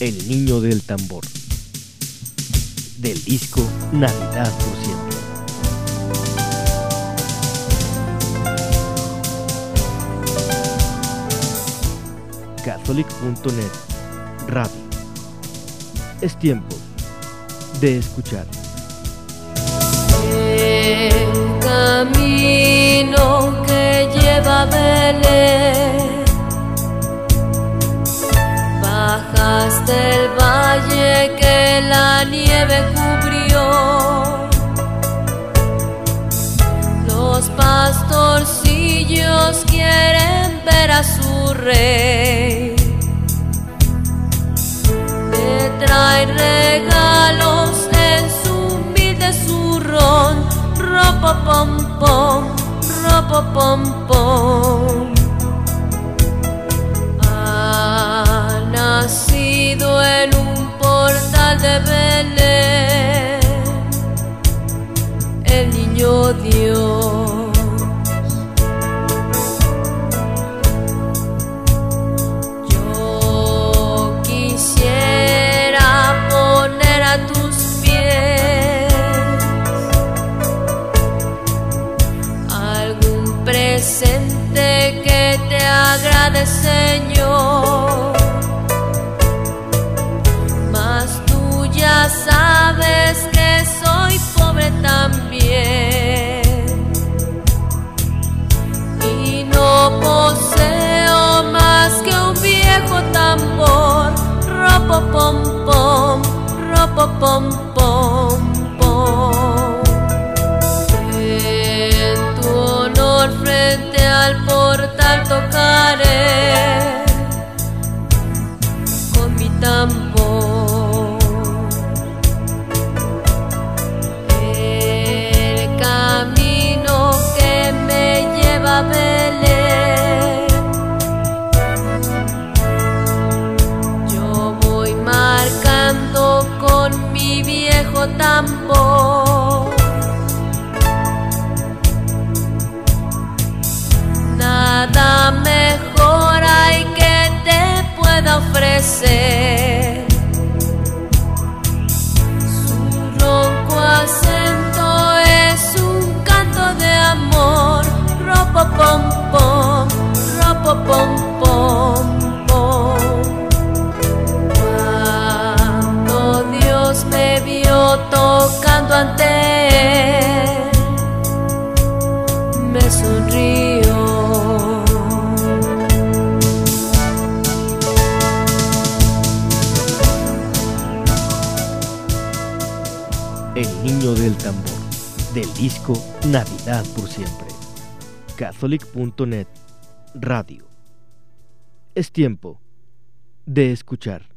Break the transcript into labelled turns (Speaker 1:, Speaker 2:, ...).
Speaker 1: El niño del tambor. Del disco Navidad por siempre. Catholic.net Radio. Es tiempo de escuchar.
Speaker 2: Nieve cubrió. Los pastorcillos quieren ver a su rey. Te traen regalos en su humilde zurrón. Ropo pom pom, ropo pom pom. Ha nacido en un portal de Dios. Yo quisiera poner a tus pies algún presente que te agrade, Señor. Ropo pom tam me.
Speaker 1: El niño del tambor. Del disco Navidad por siempre. Catholic.net Radio. Es tiempo de escuchar.